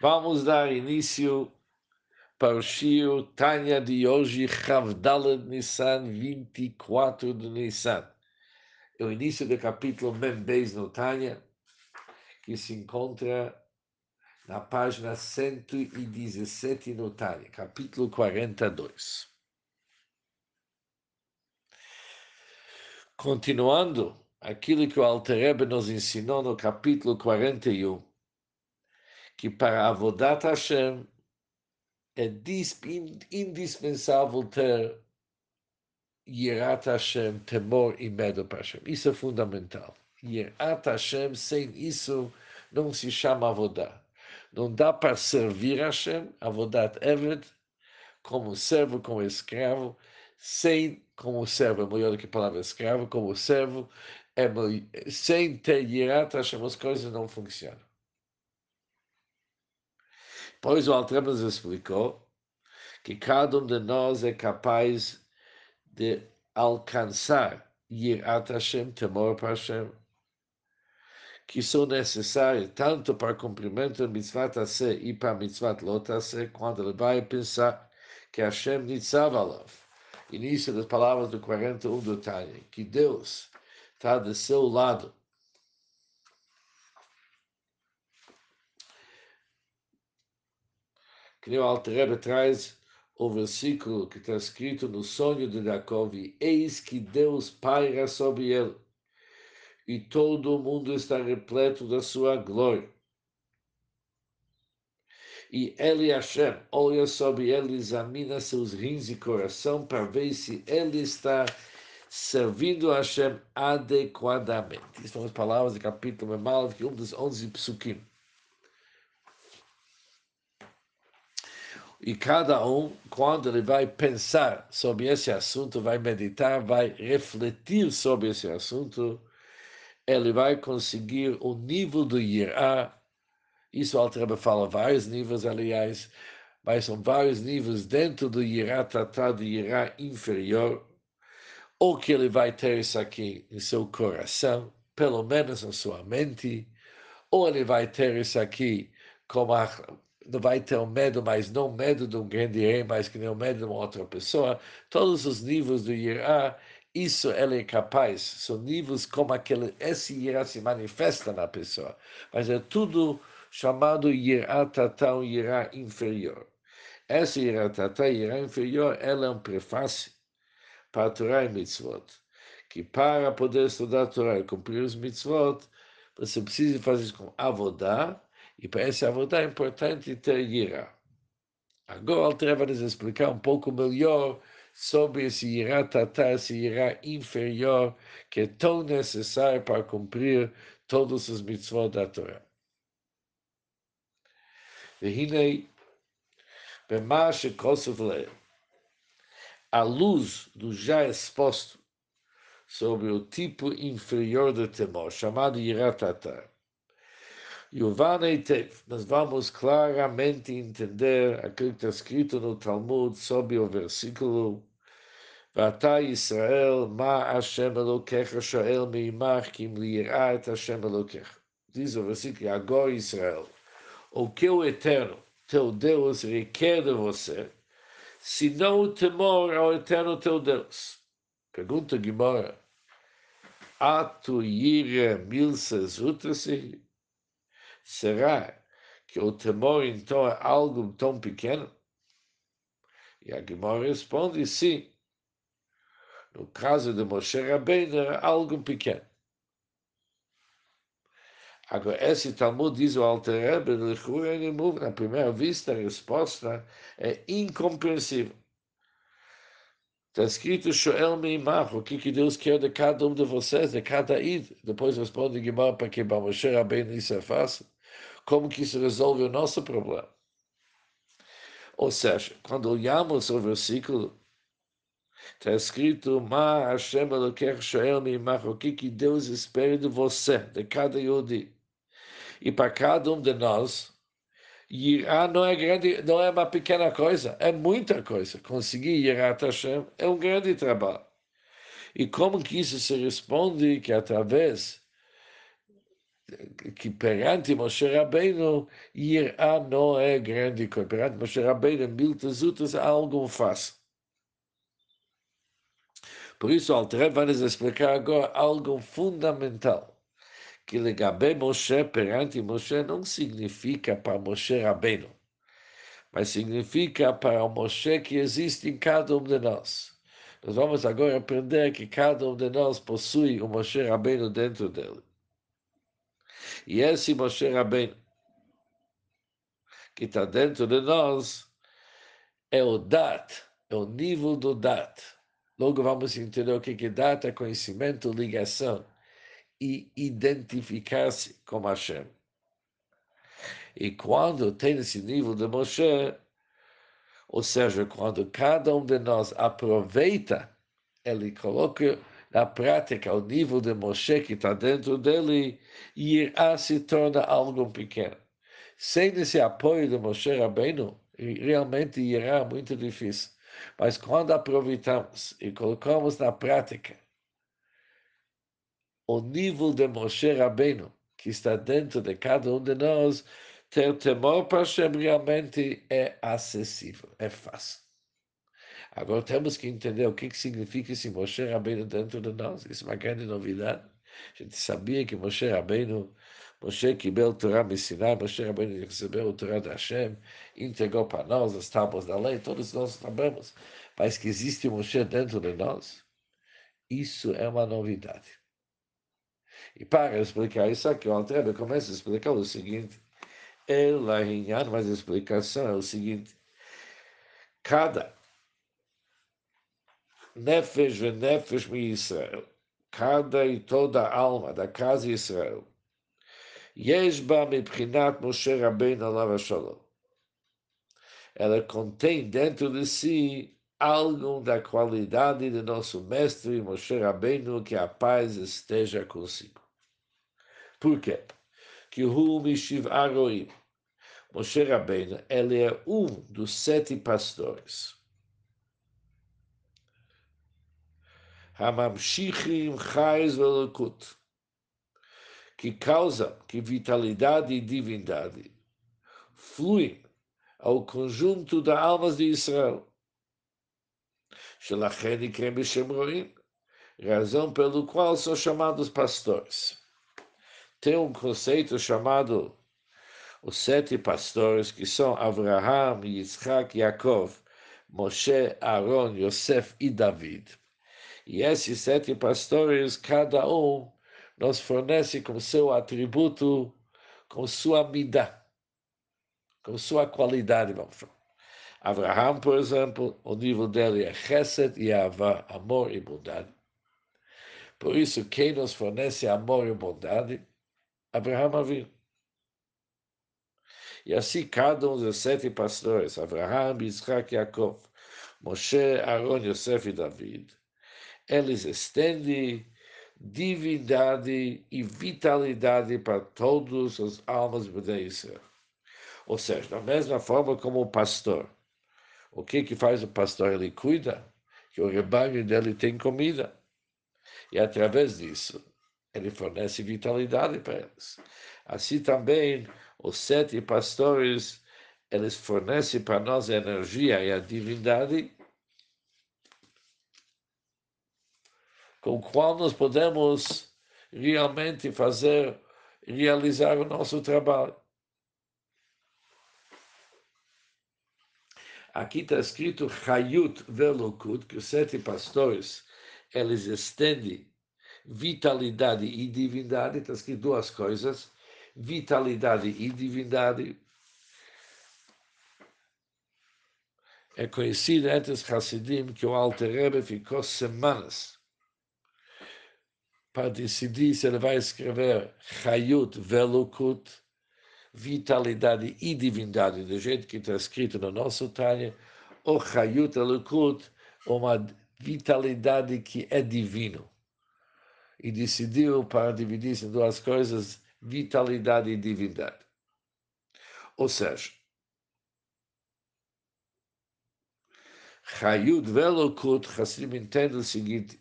Vamos dar início para o Shio Tânia de hoje, Chavdalad Nissan, 24 de Nissan. É o início do capítulo Membeis no Tânia, que se encontra na página 117 no Tânia, capítulo 42. Continuando aquilo que o Alter nos ensinou no capítulo 41, que para Avodat Hashem é indispensável ter Yerat Hashem, temor e medo para Hashem. Isso é fundamental. Yerat Hashem, sem isso, não se chama Avodah. Não dá para servir Hashem, Avodat Evet, como servo, como escravo, sem como servo, é melhor do que a palavra escravo, como servo, é sem ter Yerat Hashem, as coisas não funcionam. Pois o Altrem nos explicou que cada um de nós é capaz de alcançar Yirat Hashem, temor para Hashem, que são necessários tanto para cumprimento da mitzvah Taseh e para a mitzvah Lotaseh, quando ele vai pensar que Hashem nitzav alav. Início das palavras do 41 do Tânia, que Deus está do seu lado que o Alter traz o versículo que está escrito no sonho de Jacob, eis que Deus paira sobre ele, e todo o mundo está repleto da sua glória. E ele, Hashem, olha sobre ele, examina seus rins e coração para ver se ele está servindo a Hashem adequadamente. Estas são as palavras do capítulo Memal, que um dos onze psukim. E cada um, quando ele vai pensar sobre esse assunto, vai meditar, vai refletir sobre esse assunto, ele vai conseguir o nível do Yirá. Isso o Altreba fala vários níveis, aliás, mas são vários níveis dentro do Yirá, tratado de Yirá inferior, ou que ele vai ter isso aqui em seu coração, pelo menos na sua mente, ou ele vai ter isso aqui como a vai ter um medo, mas não medo de um grande rei, mas que nem o medo de uma outra pessoa. Todos os níveis do Irá, isso ele é capaz. São níveis como aquele, esse Irá se manifesta na pessoa. Mas é tudo chamado Irá Tatá, um Irá inferior. Esse Irá Tatá, Irá inferior, ela é um prefácio para a Torá e Mitzvot. Que para poder estudar a Torá e cumprir os Mitzvot, você precisa fazer isso com avodar, e para esse avodar é importante ter ira. Agora, Alter vai nos explicar um pouco melhor sobre esse ira tatá, esse ira inferior, que é tão necessário para cumprir todos os mitzvot da Torá. והנה, במה שכוסף לב, a luz do já exposto sobre o tipo inferior do temor, chamado Yiratatar. o Vaneitev, nós vamos claramente entender aquilo que está escrito no Talmud sobre o versículo Vata Israel, ma Hashem Elokecha shoel meimach kim lirá et Hashem Elokecha. Diz o versículo, agora Israel, o que o Eterno, teu Deus, requer de você, se não o temor ao Eterno teu Deus. Pergunta Guimora, Atu yire milses utrasi? Será que o temor então é algo tão pequeno? E a Gemara responde sim. No caso de Moshe Rabbeinu era algo pequeno. Agora, esse Talmud diz o Alter Rebbe, na primeira vista, a resposta é incompreensível. Está escrito, Shoel Meimach, o que, que Deus quer de cada um de vocês, de cada id. Depois responde Guimar para que Moshe Rabbeinu isso é fácil como que isso resolve o nosso problema. Ou seja, quando olhamos o versículo, está escrito, Ma Hashem o que, Deus espera de você, de cada Yodi. E para cada um de nós, Irá não é grande, não é uma pequena coisa, é muita coisa. Conseguir Yirat Hashem é um grande trabalho. E como que isso se responde? Que através que perante Moshe Rabbeinu, Irá não é grande coisa. Perante Moshe Rabbeinu, miltas outras, algo fácil. Por isso, o Alter vai nos explicar agora algo fundamental. Que Legabe Moshe perante Moshe não significa para Moshe Rabbeinu, mas significa para o Moshe que existe em cada um de nós. Nós vamos agora aprender que cada um de nós possui o Moshe Rabbeinu dentro dele. E esse Moshe Rabbeinu, que está dentro de nós, é o Dat, é o nível do Dat. Logo vamos entender o que é Dat, é conhecimento, ligação e identificar-se com Hashem. E quando tem esse nível de Moshe, ou seja, quando cada um de nós aproveita, ele coloca na prática o nível de Moshe que está dentro dele, Irá se torna algo pequeno. Sem esse apoio de Moshe Rabbeinu, realmente Irá é muito difícil. Mas quando aproveitamos e colocamos na prática o nível de Moshe Rabbeinu, que está dentro de cada um de nós, ter temor para Hashem realmente é acessível, é fácil. Agora temos que entender o que, que significa esse Moshe Rabbeinu dentro de nós. Isso é uma grande novidade. A gente sabia que Moshe Rabbeinu, Moshe o Torá me ensinar, Moshe Rabbeinu recebeu o Torá da Hashem, entregou para nós as tábuas da lei, todos nós sabemos. Mas que existe Moshe dentro de nós, isso é uma novidade. E para explicar isso aqui, o Altrebe começa a explicar o seguinte, ela Rinhan, mas a explicação é o seguinte: cada Nefesh Venefesh Mi Israel. Cada e toda a alma da casa de Israel. Yeshba prinat Moshe Rabbein Alav Shalom. Ela contém dentro de si algo da qualidade de nosso mestre Moshe Rabbeinu, que a paz esteja consigo. Por quê? Que Hu Mishiv Aroim, Moshe Rabbeinu, ele é um dos sete pastores. Hamamshichim Chais Velokut, que causa que vitalidade e divindade fluem ao conjunto das almas de Israel. Shelachem Ikrem Roim, razão pelo qual são chamados pastores. Tem um conceito chamado os sete pastores, que são Abraham, Yitzhak, Yaakov, Moshe, Aaron, Yosef e David. E esses sete pastores, cada um nos fornece com seu atributo, com sua mida, com sua qualidade, vamos falar. Abraham, por exemplo, o nível dele é chesed e avá, amor e bondade. Por isso, quem nos fornece amor e bondade? Abraham Avinu. E assim cada um dos sete pastores, Abraham, Isaac Jacob, Moshe, Aaron, Yosef e David, eles estendem divindade e vitalidade para todas as almas de Israel. Ou seja, da mesma forma como o pastor. O que que faz o pastor? Ele cuida que o rebanho dele tem comida. E através disso, ele fornece vitalidade para eles. Assim também os sete pastores, eles fornecem para nós a energia e a divindade com qual nós podemos realmente fazer, realizar o nosso trabalho. Aqui está escrito Hayut Velokut, que os sete pastores, eles estendem vitalidade e divindade, está escrito duas coisas, vitalidade e divindade é conhecida entre os Hasidim que o Alter Rebbe ficou semanas para decidir se ele vai escrever Chayut Velukut, vitalidade e divindade, do jeito que está escrito no nosso Tânia, ou Chayut Velukut, uma vitalidade que é divino. E decidiu para dividir-se em duas coisas, vitalidade e divindade. Ou seja, Hayud Velokut, Hassidim entende o seguinte: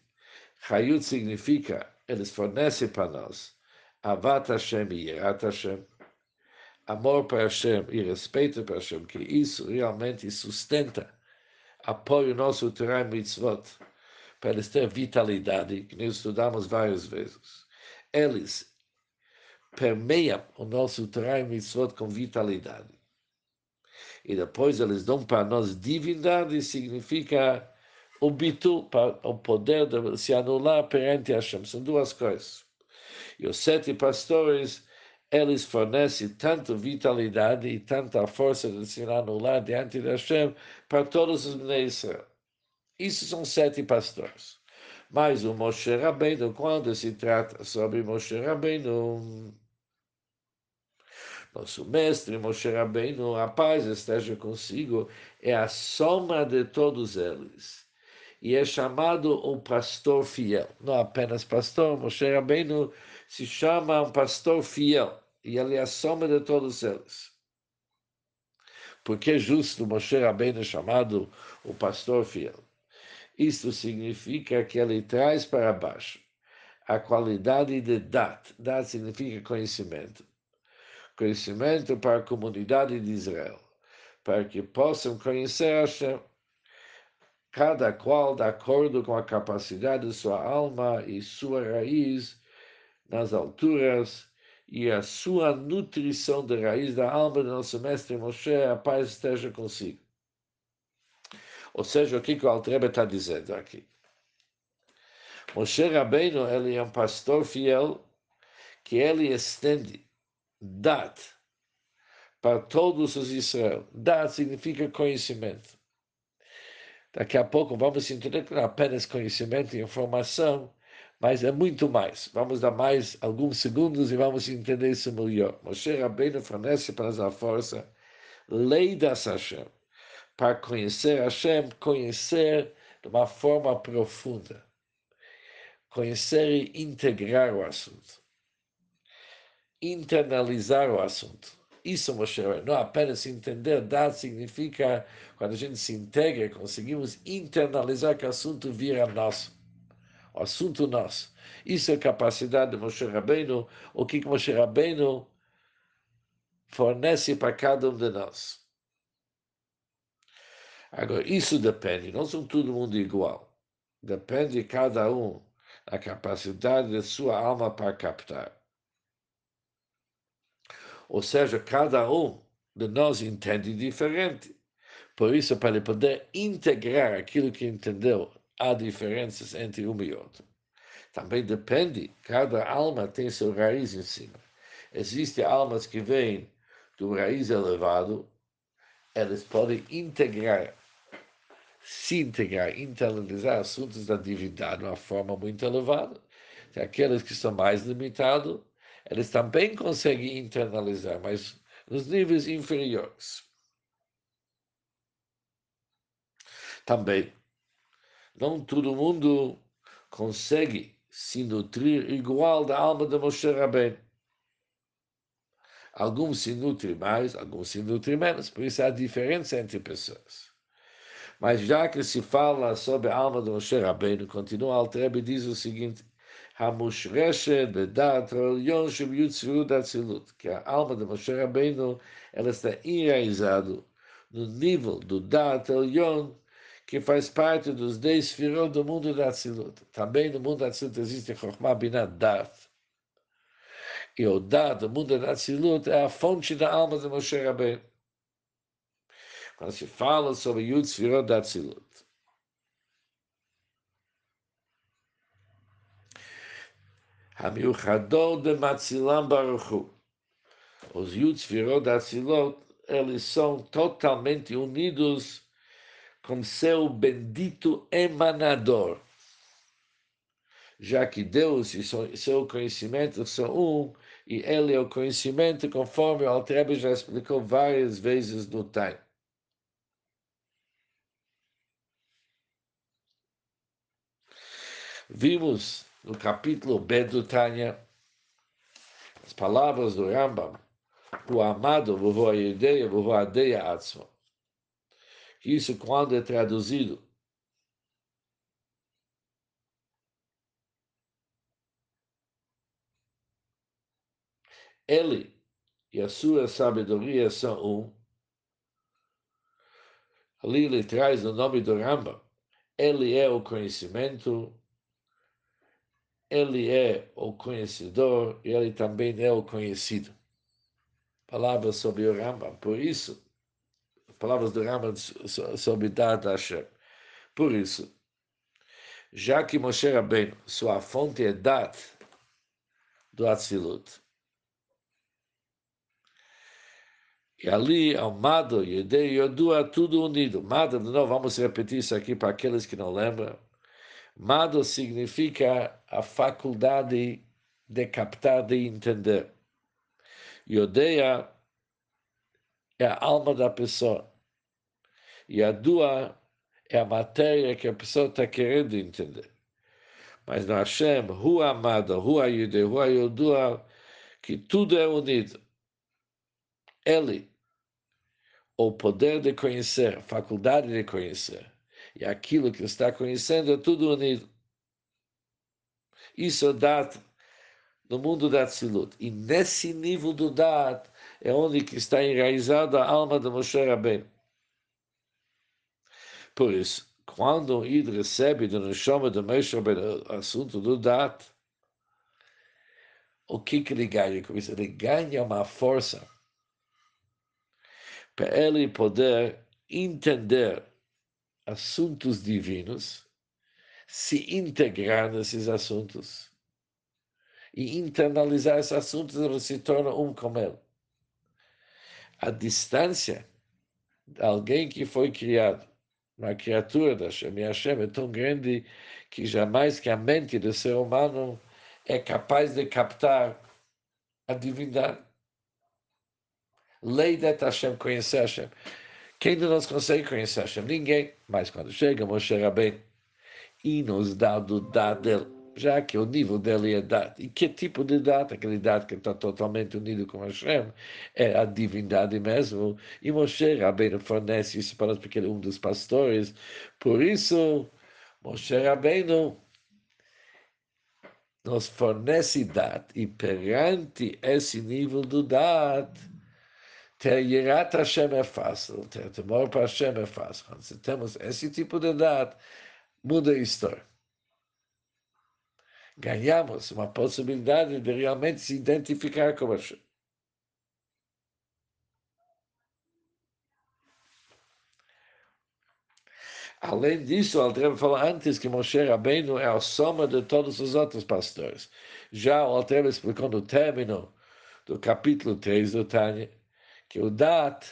Hayud significa, eles fornecem para nós Avat Hashem e Yerat Hashem, amor para Hashem e respeito para Hashem, que isso realmente sustenta, apoia o nosso Torah Mitzvot, para eles ter vitalidade, que nós estudamos várias vezes. Eles permeiam o nosso Torah Mitzvot com vitalidade. E depois eles dão para nós divindade, significa o bitu, o poder de se anular perante Hashem. São duas coisas. E os sete pastores, eles fornecem tanto vitalidade e tanta força de se anular diante de Hashem para todos os Bnei Israel. Isso são sete pastores. Mas o Moshe Rabbeinu, quando se trata sobre Moshe Rabbeinu, nosso mestre Moshe Rabbeinu, a paz esteja consigo, é a soma de todos eles. E é chamado o pastor fiel. Não apenas pastor, Moshe Rabbeinu se chama um pastor fiel. E ele é a soma de todos eles. Porque é justo Moshe Rabbeinu chamado o pastor fiel. Isto significa que ele traz para baixo a qualidade de dat. Dat significa conhecimento. Conhecimento para a comunidade de Israel, para que possam conhecer Hashem, cada qual de acordo com a capacidade de sua alma e sua raiz nas alturas e a sua nutrição de raiz da alma do nosso mestre Moshe, a paz esteja consigo. Ou seja, o que, o Altrebe está dizendo aqui? Moshe Rabbeinu, ele é um pastor fiel que ele estende dat para todos os Israel. Dat significa conhecimento. Daqui a pouco vamos entender não apenas conhecimento e informação, mas é muito mais. Vamos dar mais alguns segundos e vamos entender isso melhor. Moshe Rabbeinu fornece para nós a força, lei da Hashem para conhecer Hashem, conhecer de uma forma profunda, conhecer e integrar o assunto, internalizar o assunto. Isso, Moshe, não apenas entender, dar significa, quando a gente se integra, conseguimos internalizar que o assunto vira nosso, o assunto nosso. Isso é a capacidade de Moshe Rabbeinu, o que Moshe Rabbeinu fornece para cada um de nós. Agora, isso depende, não são todo mundo igual. Depende de cada um da capacidade de sua alma para captar. Ou seja, cada um de nós entende diferente. Por isso, para poder integrar aquilo que entendeu, há diferenças entre um e outro. Também depende, cada alma tem sua raiz em cima. Existem almas que vêm do raiz elevado eles podem integrar, se integrar, internalizar assuntos da divindade de uma forma muito elevada. E aqueles que são mais limitados, eles também conseguem internalizar, mas nos níveis inferiores. Também, não todo mundo consegue se nutrir igual da alma de Moshe Rabbeinu. Alguns se nutrem mais, alguns se nutrem menos, por isso há diferença entre pessoas. Mas já que se fala sobre a alma do Moshe Rabbeinu, continua Altrebe diz o seguinte, que a alma do Moshe Rabbeinu ela está enraizada no nível do Dat Elyon, que faz parte dos dez firot do mundo da Atzilut. Também no mundo da Atzilut existe Chokhmah Binat Dat, e o dado, o mundo da Tzilut, é a fonte da alma de Moshe Rabbeinu. Quando se fala sobre Yud Sfirot da Tzilut. Hamiuchador de Matzilam Baruchu. Os Yud Sfirot da Tzilut, eles são totalmente unidos com seu bendito emanador já que Deus e seu conhecimento são um, e ele é o conhecimento, conforme o Altrebe já explicou várias vezes no time. Vimos no capítulo B do Tânia as palavras do Rambam, o amado, vovô a ideia, vovô a ideia atzma. Isso, quando é traduzido ele e a sua sabedoria são um. Ali ele traz o nome do Rambam. Ele é o conhecimento, ele é o conhecedor e ele também é o conhecido. Palavras sobre o Rambam. Por isso, palavras do Rambam sobre Dad Hashem. Por isso, já que Moshe Rabbeinu, sua fonte é Dat do Atzilut, E ali é o Mado, Yedei Yodua, tudo unido. Mado, de novo, vamos repetir isso aqui para aqueles que não lembram. Mado significa a faculdade de captar, de entender. Yodeia é a alma da pessoa. E a Dua é a matéria que a pessoa está querendo entender. Mas no Hashem, Rua Amado, Rua Yudei, Rua Yodua, que tudo é unido. Ele, o poder de conhecer, a faculdade de conhecer, e aquilo que está conhecendo é tudo unido. Isso é dado no mundo da Tzilut. E nesse nível do dado é onde que está enraizada a alma de Moshe Rabbeinu. Por isso, quando o Id recebe do Neshama de Moshe Rabbeinu o assunto do dado, o que, que ele ganha com isso? Ele ganha uma força para ele poder entender assuntos divinos, se integrar nesses assuntos e internalizar esses assuntos, ele se torna um com ele. A distância de alguém que foi criado, uma criatura da Hashem, Hashem é tão grande que jamais que a mente do ser humano é capaz de captar a divindade lei de Hashem, conhecer Hashem. Quem de nós consegue conhecer Hashem? Ninguém. Mas quando chega Moshe Rabbeinu e nos dá do dado dele, já que o nível dele é dado. E que tipo de dado? Aquele dado que está totalmente unido com Hashem, é a divindade mesmo. E Moshe Rabbeinu fornece isso para nós, porque ele é um dos pastores. Por isso, Moshe Rabbeinu nos fornece dado. E perante esse nível do dado, ter Yerat Hashem é fácil, ter temor para Hashem é fácil. Quando temos esse tipo de idade, muda a história. Ganhamos uma possibilidade de realmente se identificar com Hashem. Além disso, o Altreba falou antes que Moshe Rabbeinu é a soma de todos os outros pastores. Já o Altreba explicou no término do capítulo 3 do Tânia, que o Dat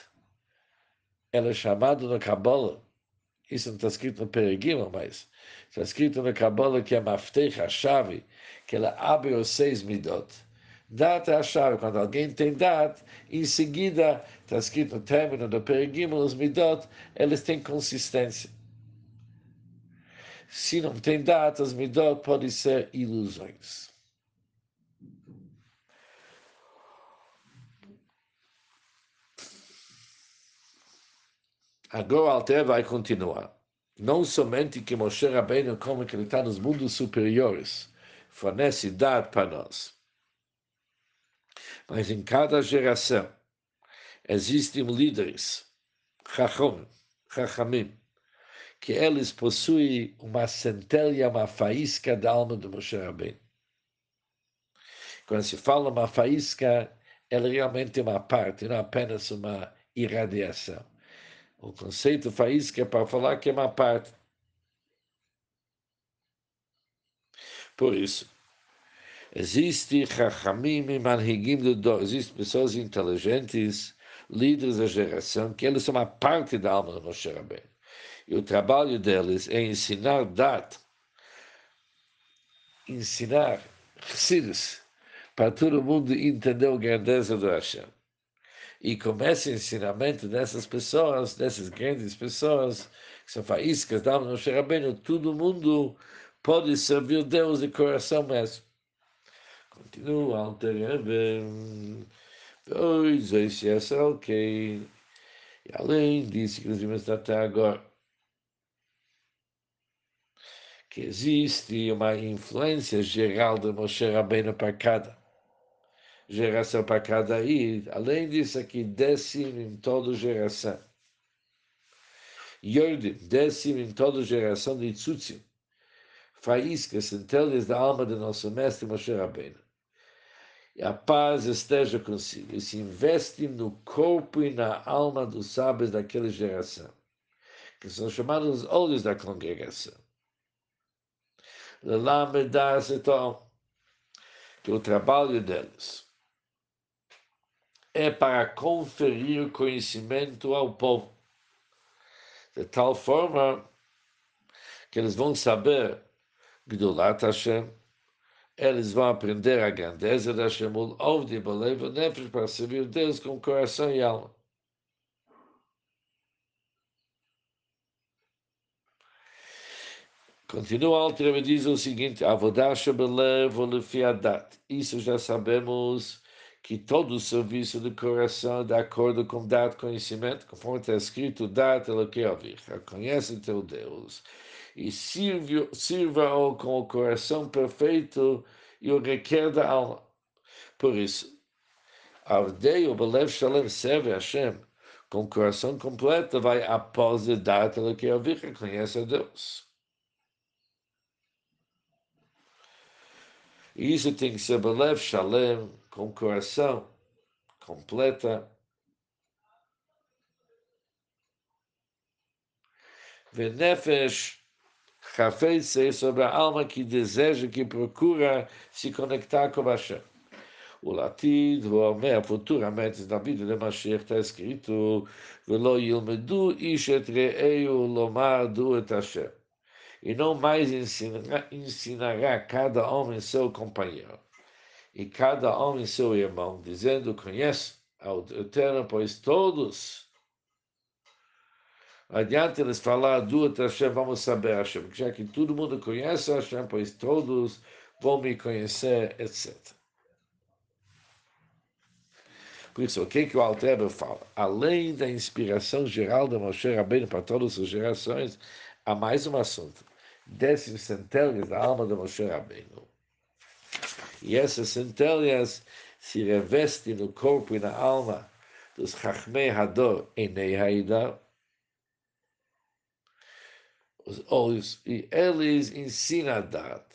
ela é chamado no Kabbalah, isso não está escrito no Peregima, mas está escrito no Kabbalah que é Maftech, a chave, que ela abre os seis midot. Dat é a chave, quando alguém tem Dat, em seguida, está escrito no término do Peregima, os midot, eles têm consistência. Se não tem Dat, os midot podem ser ilusões. O Alter vai continuar. Não somente que Moshe Rabbeinu, como que ele está nos mundos superiores, fornece dado para nós. Mas em cada geração existem líderes, chachom, chachamim, que eles possuem uma centelha, uma faísca da alma de Moshe Rabbeinu. Quando se fala uma faísca, ela realmente é uma parte, não apenas uma irradiação. O conceito faísca é para falar que é uma parte. Por isso, existe Chachamim e Manhigim do Dor, existem pessoas inteligentes, líderes da geração, que eles são uma parte da alma do Moshe Rabbeinu. E o trabalho deles é ensinar dat, ensinar Chassidus, para todo mundo entender a grandeza do Hashem. E com esse ensinamento dessas pessoas, dessas grandes pessoas, que são faíscas da do Rabbeinu, todo mundo pode servir Deus de coração mesmo. Continua, Alter Pois, esse é ok. E além disso, que nós vimos até agora, que existe uma influência geral de Moshe Rabbeinu para cada geração para cada ir. Além disso, aqui, décimo em toda geração. Yordim, décimo em toda geração de Tzutzim. Faíscas, centelhas da alma de nosso mestre Moshe Rabbeinu. E a paz esteja consigo. E se investe no corpo e na alma dos sábios daquela geração, que são chamados os olhos da congregação. Lelamedas então, que o trabalho deles é para conferir conhecimento ao povo, de tal forma que eles vão saber Gdulat Hashem, eles vão aprender a grandeza da Hashem, o de Balev, Nefesh, para servir Deus com coração e alma. Continua Alter diz o seguinte: Avodash belev lefiadat. Isso já sabemos que todo o serviço do coração é de acordo com dado conhecimento, conforme está escrito, dado o que ouvir. Conhece teu Deus e sirva-o com o coração perfeito e o requer da alma. Por isso, Avdei o Belev Shalem serve a Hashem com o coração completo, vai após o dado o que ouvir, conhece a Deus. Isso tem que ser belev shalem, com coração completa. Venefesh ser sobre a alma que deseja, que procura se conectar com Hashem. O latido, o Almer, futuramente na vida de Mashiach está escrito Velo yilmedu ish et re'eu lomar du et Hashem e não mais ensinará, ensinará cada homem seu companheiro e cada homem seu irmão, dizendo: Conheço ao Eterno, pois todos. Adiante eles falar do Hashem, vamos saber Hashem, já que todo mundo conhece Hashem, pois todos vão me conhecer, etc. Por isso, o que, que o Alter fala? Além da inspiração geral de Moshe Rabbeinu para todas as gerações, há mais um assunto desce centelhas da alma de Moshe Rabbeinu. E essas centelhas se revestem no corpo e na alma dos Chachmei Hador Enei Haidar, os olhos, e eles ensinam a dar.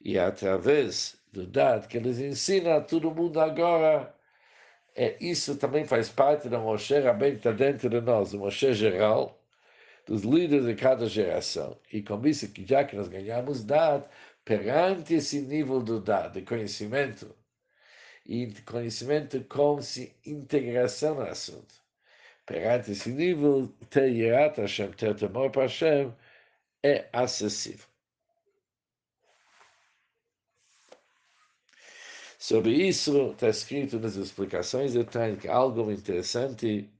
E através do dar que eles ensinam a todo mundo agora, é, isso também faz parte da Moshe Rabbeinu que está dentro de nós, o Moshe geral, dos líderes de cada geração. E com isso, já que nós ganhamos dado, perante esse nível do de conhecimento, e conhecimento com integração no assunto, perante esse nível, ter Yerat Hashem, ter temor para Hashem, é acessível. Sobre isso está escrito nas explicações de Tânica algo interessante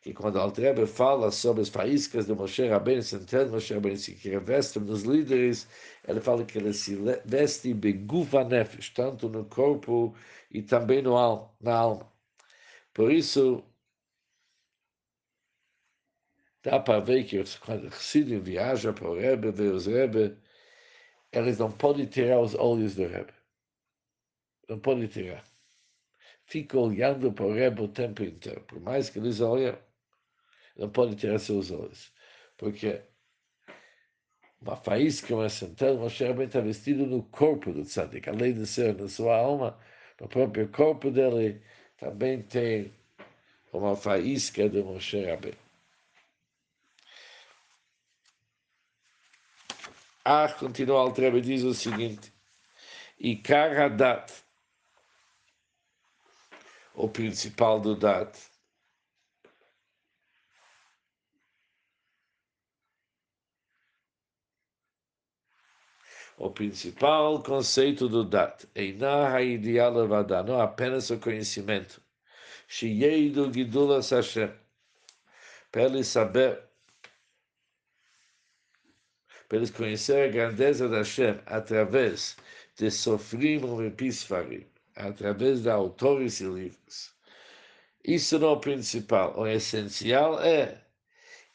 que quando Altrebe fala sobre as faíscas de Moshe Rabbeinu, centeno Moshe Rabbeinu, que revestem nos líderes, ele fala que ele se veste beguva nefesh, tanto no corpo e também no alma, na alma. Por isso, dá para ver que quando o Chassidim viaja para o Rebbe, ver os Rebbe, eles não podem tirar os olhos do Rebbe. Não podem tirar. Fica olhando para o Rebbe o tempo inteiro. Por mais que eles olhem, não pode tirar seus olhos, porque uma faísca, uma centelha, Moshe Rabbeinu está vestido no corpo do tzadik, além de ser na sua alma, no próprio corpo dele, também tem uma faísca de Moshe Rabbeinu. Ah, continua o Altrebe, diz o seguinte, e Karadat, o principal do Dat, principal conceito do Dat, Einá Haidiá Levadá, não apenas o conhecimento, Shiyeidu Gidula Hashem, para ele saber, para eles conhecer a grandeza da Hashem através de Sofrim e Pisfarim, através de autores e livros. Isso não é o principal, o essencial é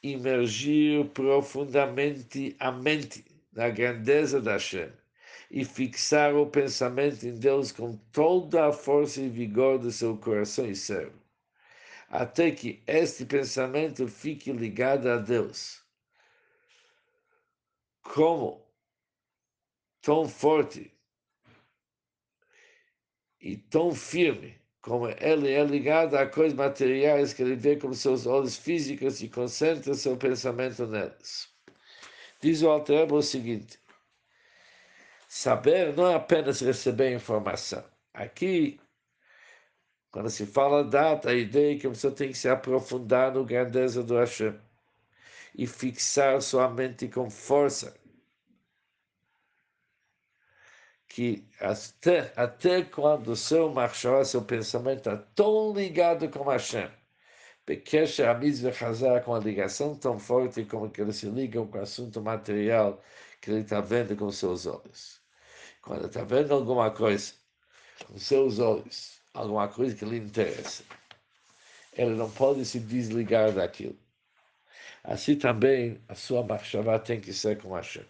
imergir profundamente a mente na grandeza da Hashem e fixar o pensamento em Deus com toda a força e vigor do seu coração e cérebro, até que este pensamento fique ligado a Deus. Como tão forte e tão firme como ele é ligado a coisas materiais que ele vê com seus olhos físicos e concentra seu pensamento nelas. Diz o Alter o seguinte: saber não é apenas receber informação. Aqui, quando se fala data, a ideia é que pessoa tem que se aprofundar no grandeza do Hashem e fixar sua mente com força que até, até quando o seu marchava, seu pensamento está tão ligado com Hashem, Bekesher Amiz Hazar com a ligação tão forte como que ele se liga com o assunto material que ele está vendo com seus olhos. Quando está vendo alguma coisa com seus olhos, alguma coisa que lhe interessa, ele não pode se desligar daquilo. Assim também a sua marchava tem que ser com Hashem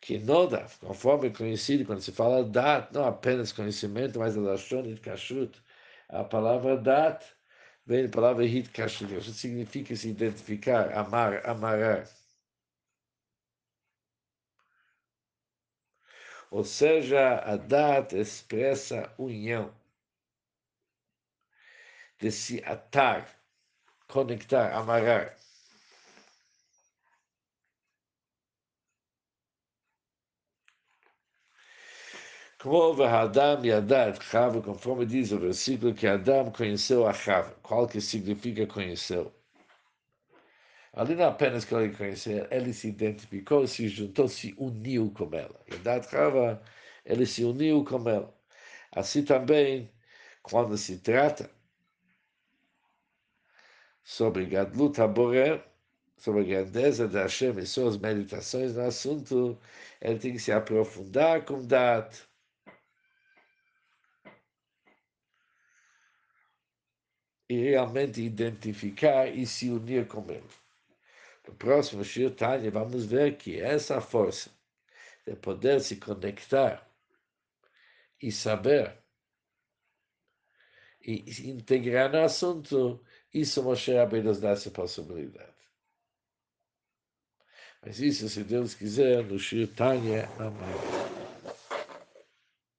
que Noda, conforme conhecido, quando se fala Dat, não apenas conhecimento, mas a Lashon e Kashrut, a palavra Dat vem da palavra Hit Kashrut, isso significa se identificar, amar, amarrar. Ou seja, a Dat expressa união, de se atar, conectar, amarrar. Adam Adad, Chava, conforme diz o versículo que Adam conheceu a Chava. Qual que significa conheceu? Ali não apenas que ele conheceu, ele se identificou, se juntou, se uniu com ela. Adad Chava, ele se uniu com ela. Assim também, quando se trata sobre Gadlut sobre a grandeza da Hashem e suas meditações no assunto, ele tem que se aprofundar com Dat e realmente identificar e se unir com ele. No próximo Shir Tanya, vamos ver que essa força de poder se conectar e saber e integrar no assunto, isso Moshe nos dá essa possibilidade. Mas isso, se Deus quiser, no Shir Tanya, amanhã.